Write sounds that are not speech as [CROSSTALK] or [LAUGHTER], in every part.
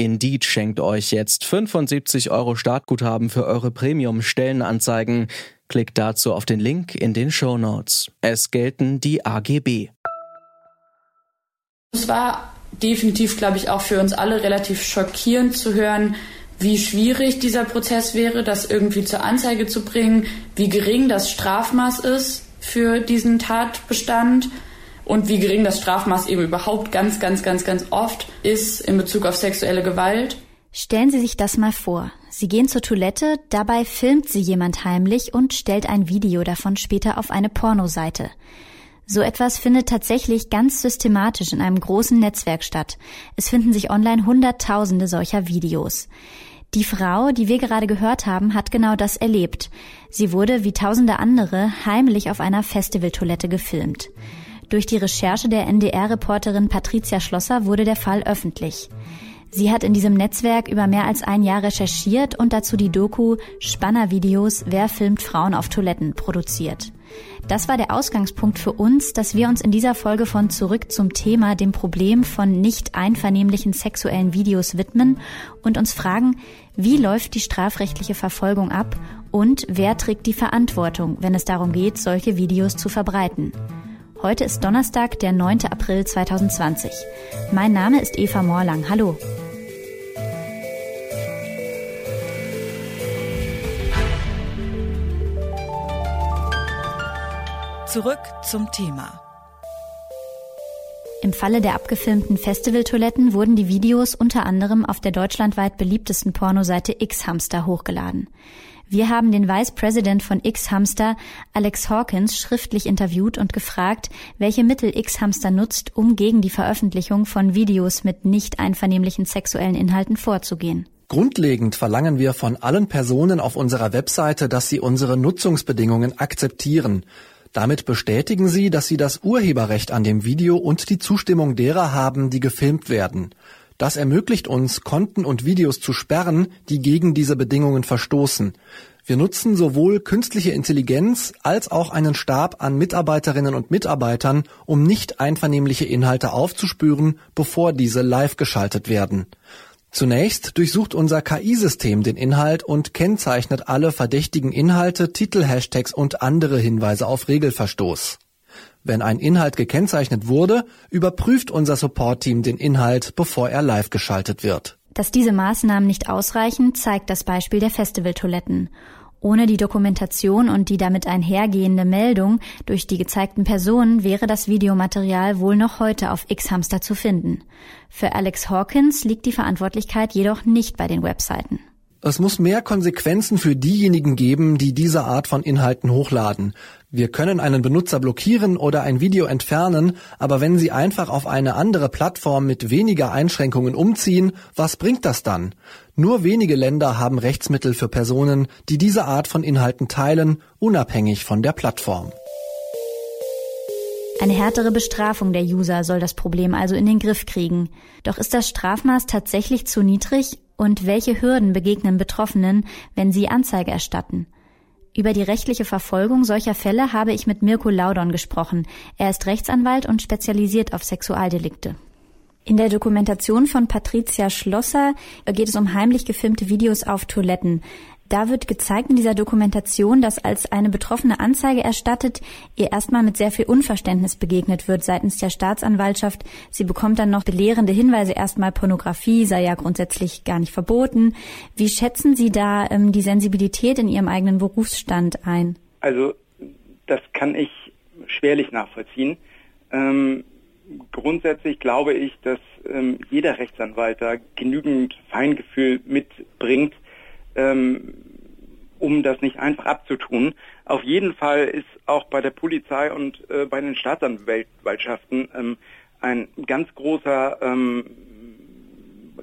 Indeed schenkt euch jetzt 75 Euro Startguthaben für eure Premium-Stellenanzeigen. Klickt dazu auf den Link in den Show Notes. Es gelten die AGB. Es war definitiv, glaube ich, auch für uns alle relativ schockierend zu hören, wie schwierig dieser Prozess wäre, das irgendwie zur Anzeige zu bringen, wie gering das Strafmaß ist für diesen Tatbestand und wie gering das Strafmaß eben überhaupt ganz, ganz, ganz, ganz oft ist in Bezug auf sexuelle Gewalt. Stellen Sie sich das mal vor. Sie gehen zur Toilette, dabei filmt sie jemand heimlich und stellt ein Video davon später auf eine Pornoseite. So etwas findet tatsächlich ganz systematisch in einem großen Netzwerk statt. Es finden sich online Hunderttausende solcher Videos. Die Frau, die wir gerade gehört haben, hat genau das erlebt. Sie wurde, wie tausende andere, heimlich auf einer Festivaltoilette gefilmt. Durch die Recherche der NDR-Reporterin Patricia Schlosser wurde der Fall öffentlich. Sie hat in diesem Netzwerk über mehr als ein Jahr recherchiert und dazu die Doku Spanner-Videos Wer filmt Frauen auf Toiletten produziert. Das war der Ausgangspunkt für uns, dass wir uns in dieser Folge von Zurück zum Thema dem Problem von nicht einvernehmlichen sexuellen Videos widmen und uns fragen, wie läuft die strafrechtliche Verfolgung ab und wer trägt die Verantwortung, wenn es darum geht, solche Videos zu verbreiten. Heute ist Donnerstag, der 9. April 2020. Mein Name ist Eva Morlang. Hallo. Zurück zum Thema. Im Falle der abgefilmten Festivaltoiletten wurden die Videos unter anderem auf der deutschlandweit beliebtesten Pornoseite X-Hamster hochgeladen. Wir haben den Vice President von X-Hamster, Alex Hawkins, schriftlich interviewt und gefragt, welche Mittel X-Hamster nutzt, um gegen die Veröffentlichung von Videos mit nicht einvernehmlichen sexuellen Inhalten vorzugehen. Grundlegend verlangen wir von allen Personen auf unserer Webseite, dass sie unsere Nutzungsbedingungen akzeptieren. Damit bestätigen sie, dass sie das Urheberrecht an dem Video und die Zustimmung derer haben, die gefilmt werden. Das ermöglicht uns, Konten und Videos zu sperren, die gegen diese Bedingungen verstoßen. Wir nutzen sowohl künstliche Intelligenz als auch einen Stab an Mitarbeiterinnen und Mitarbeitern, um nicht einvernehmliche Inhalte aufzuspüren, bevor diese live geschaltet werden. Zunächst durchsucht unser KI-System den Inhalt und kennzeichnet alle verdächtigen Inhalte, Titel-Hashtags und andere Hinweise auf Regelverstoß. Wenn ein Inhalt gekennzeichnet wurde, überprüft unser Support-Team den Inhalt, bevor er live geschaltet wird. Dass diese Maßnahmen nicht ausreichen, zeigt das Beispiel der Festivaltoiletten. Ohne die Dokumentation und die damit einhergehende Meldung durch die gezeigten Personen wäre das Videomaterial wohl noch heute auf X-Hamster zu finden. Für Alex Hawkins liegt die Verantwortlichkeit jedoch nicht bei den Webseiten. Es muss mehr Konsequenzen für diejenigen geben, die diese Art von Inhalten hochladen. Wir können einen Benutzer blockieren oder ein Video entfernen, aber wenn sie einfach auf eine andere Plattform mit weniger Einschränkungen umziehen, was bringt das dann? Nur wenige Länder haben Rechtsmittel für Personen, die diese Art von Inhalten teilen, unabhängig von der Plattform. Eine härtere Bestrafung der User soll das Problem also in den Griff kriegen. Doch ist das Strafmaß tatsächlich zu niedrig und welche Hürden begegnen Betroffenen, wenn sie Anzeige erstatten? Über die rechtliche Verfolgung solcher Fälle habe ich mit Mirko Laudon gesprochen. Er ist Rechtsanwalt und spezialisiert auf Sexualdelikte. In der Dokumentation von Patricia Schlosser geht es um heimlich gefilmte Videos auf Toiletten. Da wird gezeigt in dieser Dokumentation, dass als eine Betroffene Anzeige erstattet, ihr erstmal mit sehr viel Unverständnis begegnet wird seitens der Staatsanwaltschaft. Sie bekommt dann noch belehrende Hinweise. Erstmal Pornografie sei ja grundsätzlich gar nicht verboten. Wie schätzen Sie da ähm, die Sensibilität in Ihrem eigenen Berufsstand ein? Also das kann ich schwerlich nachvollziehen. Ähm, grundsätzlich glaube ich, dass ähm, jeder Rechtsanwalt da genügend Feingefühl mitbringt, ähm, um das nicht einfach abzutun. Auf jeden Fall ist auch bei der Polizei und äh, bei den Staatsanwaltschaften ähm, ein ganz großer ähm,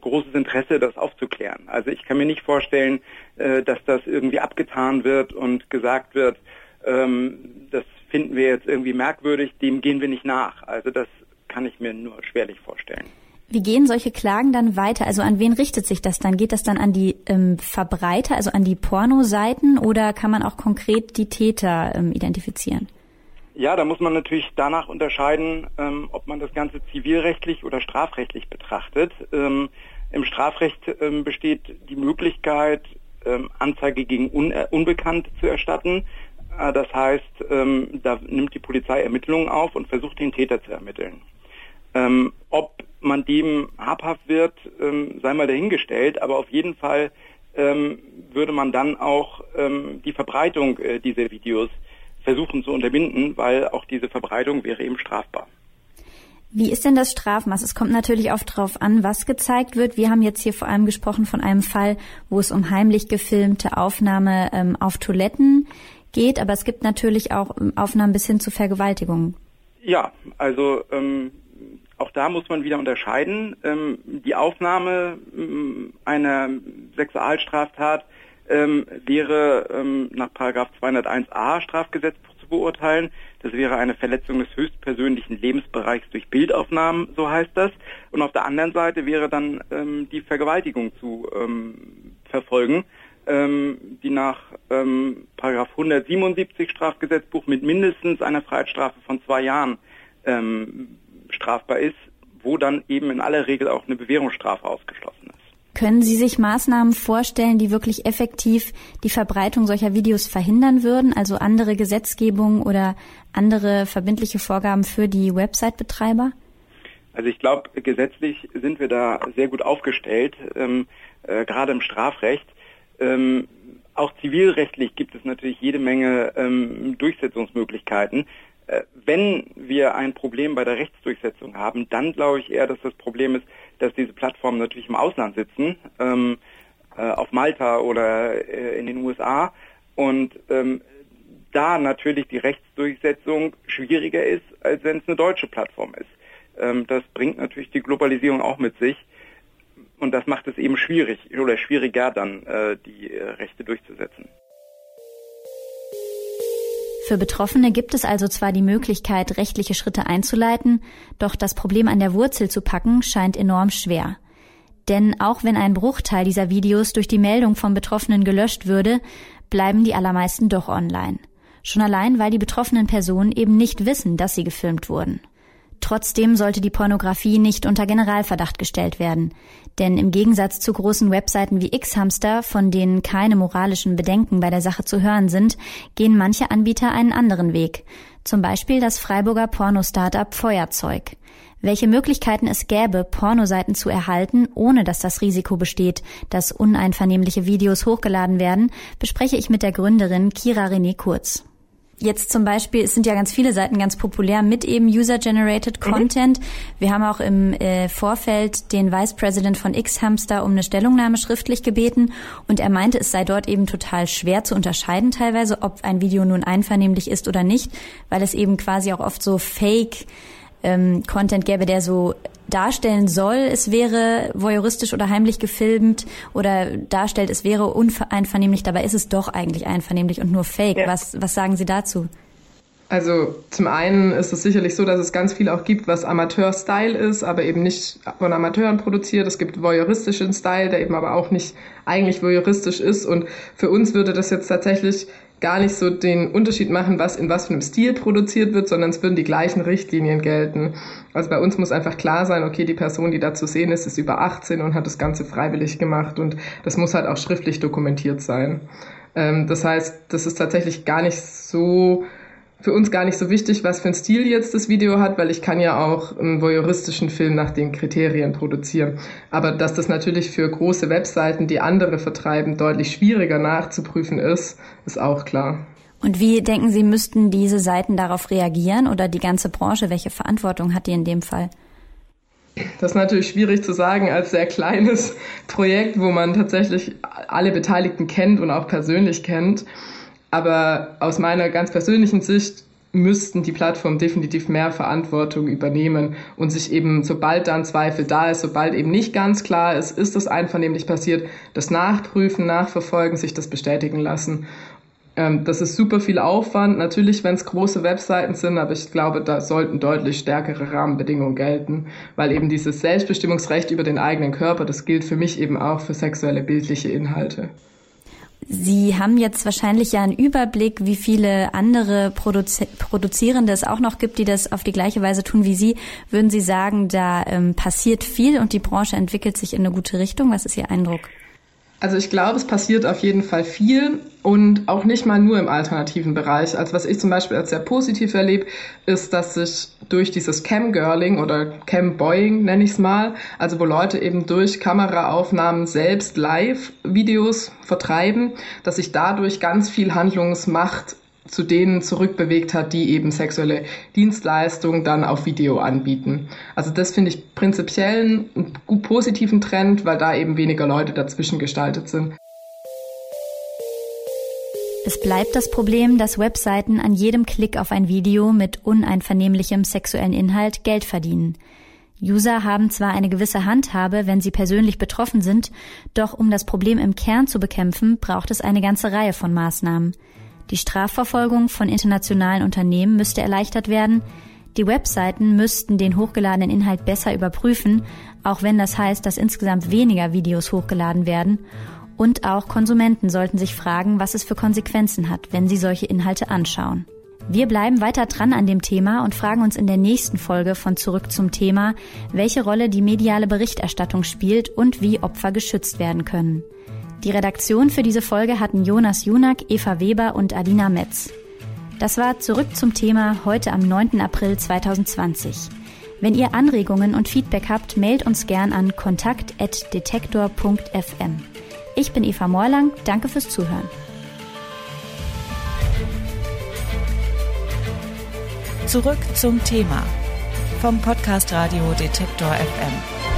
großes Interesse, das aufzuklären. Also ich kann mir nicht vorstellen, äh, dass das irgendwie abgetan wird und gesagt wird, ähm, finden wir jetzt irgendwie merkwürdig, dem gehen wir nicht nach. Also das kann ich mir nur schwerlich vorstellen. Wie gehen solche Klagen dann weiter? Also an wen richtet sich das dann? Geht das dann an die ähm, Verbreiter, also an die Pornoseiten oder kann man auch konkret die Täter ähm, identifizieren? Ja, da muss man natürlich danach unterscheiden, ähm, ob man das Ganze zivilrechtlich oder strafrechtlich betrachtet. Ähm, Im Strafrecht ähm, besteht die Möglichkeit, ähm, Anzeige gegen Un äh, Unbekannt zu erstatten. Äh, das heißt, ähm, da nimmt die Polizei Ermittlungen auf und versucht den Täter zu ermitteln. Ähm, ob man dem habhaft wird, sei mal dahingestellt, aber auf jeden Fall würde man dann auch die Verbreitung äh, dieser Videos versuchen zu unterbinden, weil auch diese Verbreitung wäre eben strafbar. Wie ist denn das Strafmaß? Es kommt natürlich oft darauf an, was gezeigt wird. Wir haben jetzt hier vor allem gesprochen von einem Fall, wo es um heimlich gefilmte Aufnahme ähm, auf Toiletten geht, aber es gibt natürlich auch ähm, Aufnahmen bis hin zu Vergewaltigungen. Ja, also ähm, auch da muss man wieder unterscheiden. Ähm, die Aufnahme ähm, einer Sexualstraftat ähm, wäre ähm, nach Paragraph 201a Strafgesetzbuch zu beurteilen. Das wäre eine Verletzung des höchstpersönlichen Lebensbereichs durch Bildaufnahmen, so heißt das. Und auf der anderen Seite wäre dann ähm, die Vergewaltigung zu ähm, verfolgen, ähm, die nach ähm, Paragraph 177 Strafgesetzbuch mit mindestens einer Freiheitsstrafe von zwei Jahren ähm, strafbar ist, wo dann eben in aller Regel auch eine Bewährungsstrafe ausgeschlossen ist. Können Sie sich Maßnahmen vorstellen, die wirklich effektiv die Verbreitung solcher Videos verhindern würden, also andere Gesetzgebungen oder andere verbindliche Vorgaben für die Website-Betreiber? Also ich glaube, gesetzlich sind wir da sehr gut aufgestellt, ähm, äh, gerade im Strafrecht. Ähm, auch zivilrechtlich gibt es natürlich jede Menge ähm, Durchsetzungsmöglichkeiten. Äh, wenn wir ein Problem bei der Rechtsdurchsetzung haben, dann glaube ich eher, dass das Problem ist, dass diese Plattformen natürlich im Ausland sitzen, ähm, äh, auf Malta oder äh, in den USA und ähm, da natürlich die Rechtsdurchsetzung schwieriger ist, als wenn es eine deutsche Plattform ist. Ähm, das bringt natürlich die Globalisierung auch mit sich und das macht es eben schwierig oder schwieriger dann äh, die äh, Rechte durchzusetzen. Für Betroffene gibt es also zwar die Möglichkeit, rechtliche Schritte einzuleiten, doch das Problem an der Wurzel zu packen scheint enorm schwer. Denn auch wenn ein Bruchteil dieser Videos durch die Meldung von Betroffenen gelöscht würde, bleiben die allermeisten doch online. Schon allein, weil die betroffenen Personen eben nicht wissen, dass sie gefilmt wurden. Trotzdem sollte die Pornografie nicht unter Generalverdacht gestellt werden. Denn im Gegensatz zu großen Webseiten wie X-Hamster, von denen keine moralischen Bedenken bei der Sache zu hören sind, gehen manche Anbieter einen anderen Weg. Zum Beispiel das Freiburger Porno-Startup Feuerzeug. Welche Möglichkeiten es gäbe, Pornoseiten zu erhalten, ohne dass das Risiko besteht, dass uneinvernehmliche Videos hochgeladen werden, bespreche ich mit der Gründerin Kira René Kurz jetzt zum Beispiel, es sind ja ganz viele Seiten ganz populär mit eben User-Generated mhm. Content. Mhm. Wir haben auch im äh, Vorfeld den Vice President von X-Hamster um eine Stellungnahme schriftlich gebeten und er meinte, es sei dort eben total schwer zu unterscheiden teilweise, ob ein Video nun einvernehmlich ist oder nicht, weil es eben quasi auch oft so Fake ähm, Content gäbe, der so darstellen soll, es wäre voyeuristisch oder heimlich gefilmt oder darstellt, es wäre uneinvernehmlich, dabei ist es doch eigentlich einvernehmlich und nur fake. Ja. Was, was sagen Sie dazu? Also zum einen ist es sicherlich so, dass es ganz viel auch gibt, was Amateur-Style ist, aber eben nicht von Amateuren produziert. Es gibt voyeuristischen Style, der eben aber auch nicht eigentlich voyeuristisch ist. Und für uns würde das jetzt tatsächlich gar nicht so den Unterschied machen, was in was für einem Stil produziert wird, sondern es würden die gleichen Richtlinien gelten. Also bei uns muss einfach klar sein, okay, die Person, die da zu sehen ist, ist über 18 und hat das Ganze freiwillig gemacht und das muss halt auch schriftlich dokumentiert sein. Ähm, das heißt, das ist tatsächlich gar nicht so für uns gar nicht so wichtig, was für ein Stil jetzt das Video hat, weil ich kann ja auch einen voyeuristischen Film nach den Kriterien produzieren. Aber dass das natürlich für große Webseiten, die andere vertreiben, deutlich schwieriger nachzuprüfen ist, ist auch klar. Und wie denken Sie, müssten diese Seiten darauf reagieren oder die ganze Branche? Welche Verantwortung hat die in dem Fall? Das ist natürlich schwierig zu sagen als sehr kleines [LAUGHS] Projekt, wo man tatsächlich alle Beteiligten kennt und auch persönlich kennt. Aber aus meiner ganz persönlichen Sicht müssten die Plattformen definitiv mehr Verantwortung übernehmen und sich eben, sobald dann Zweifel da ist, sobald eben nicht ganz klar ist, ist das einvernehmlich passiert, das nachprüfen, nachverfolgen, sich das bestätigen lassen. Ähm, das ist super viel Aufwand, natürlich, wenn es große Webseiten sind, aber ich glaube, da sollten deutlich stärkere Rahmenbedingungen gelten, weil eben dieses Selbstbestimmungsrecht über den eigenen Körper, das gilt für mich eben auch für sexuelle bildliche Inhalte. Sie haben jetzt wahrscheinlich ja einen Überblick, wie viele andere Produzi Produzierende es auch noch gibt, die das auf die gleiche Weise tun wie Sie. Würden Sie sagen, da ähm, passiert viel und die Branche entwickelt sich in eine gute Richtung? Was ist Ihr Eindruck? Also ich glaube, es passiert auf jeden Fall viel und auch nicht mal nur im alternativen Bereich. Also was ich zum Beispiel als sehr positiv erlebe, ist, dass sich durch dieses Cam-Girling oder Cam-Boying nenne ich es mal, also wo Leute eben durch Kameraaufnahmen selbst Live-Videos vertreiben, dass sich dadurch ganz viel Handlungsmacht zu denen zurückbewegt hat, die eben sexuelle Dienstleistungen dann auf Video anbieten. Also das finde ich prinzipiell einen gut positiven Trend, weil da eben weniger Leute dazwischen gestaltet sind. Es bleibt das Problem, dass Webseiten an jedem Klick auf ein Video mit uneinvernehmlichem sexuellen Inhalt Geld verdienen. User haben zwar eine gewisse Handhabe, wenn sie persönlich betroffen sind, doch um das Problem im Kern zu bekämpfen, braucht es eine ganze Reihe von Maßnahmen. Die Strafverfolgung von internationalen Unternehmen müsste erleichtert werden. Die Webseiten müssten den hochgeladenen Inhalt besser überprüfen, auch wenn das heißt, dass insgesamt weniger Videos hochgeladen werden. Und auch Konsumenten sollten sich fragen, was es für Konsequenzen hat, wenn sie solche Inhalte anschauen. Wir bleiben weiter dran an dem Thema und fragen uns in der nächsten Folge von Zurück zum Thema, welche Rolle die mediale Berichterstattung spielt und wie Opfer geschützt werden können. Die Redaktion für diese Folge hatten Jonas Junak, Eva Weber und Adina Metz. Das war zurück zum Thema heute am 9. April 2020. Wenn ihr Anregungen und Feedback habt, mailt uns gern an kontakt.detektor.fm. Ich bin Eva Morlang, danke fürs Zuhören. Zurück zum Thema vom Podcast Radio Detektor FM.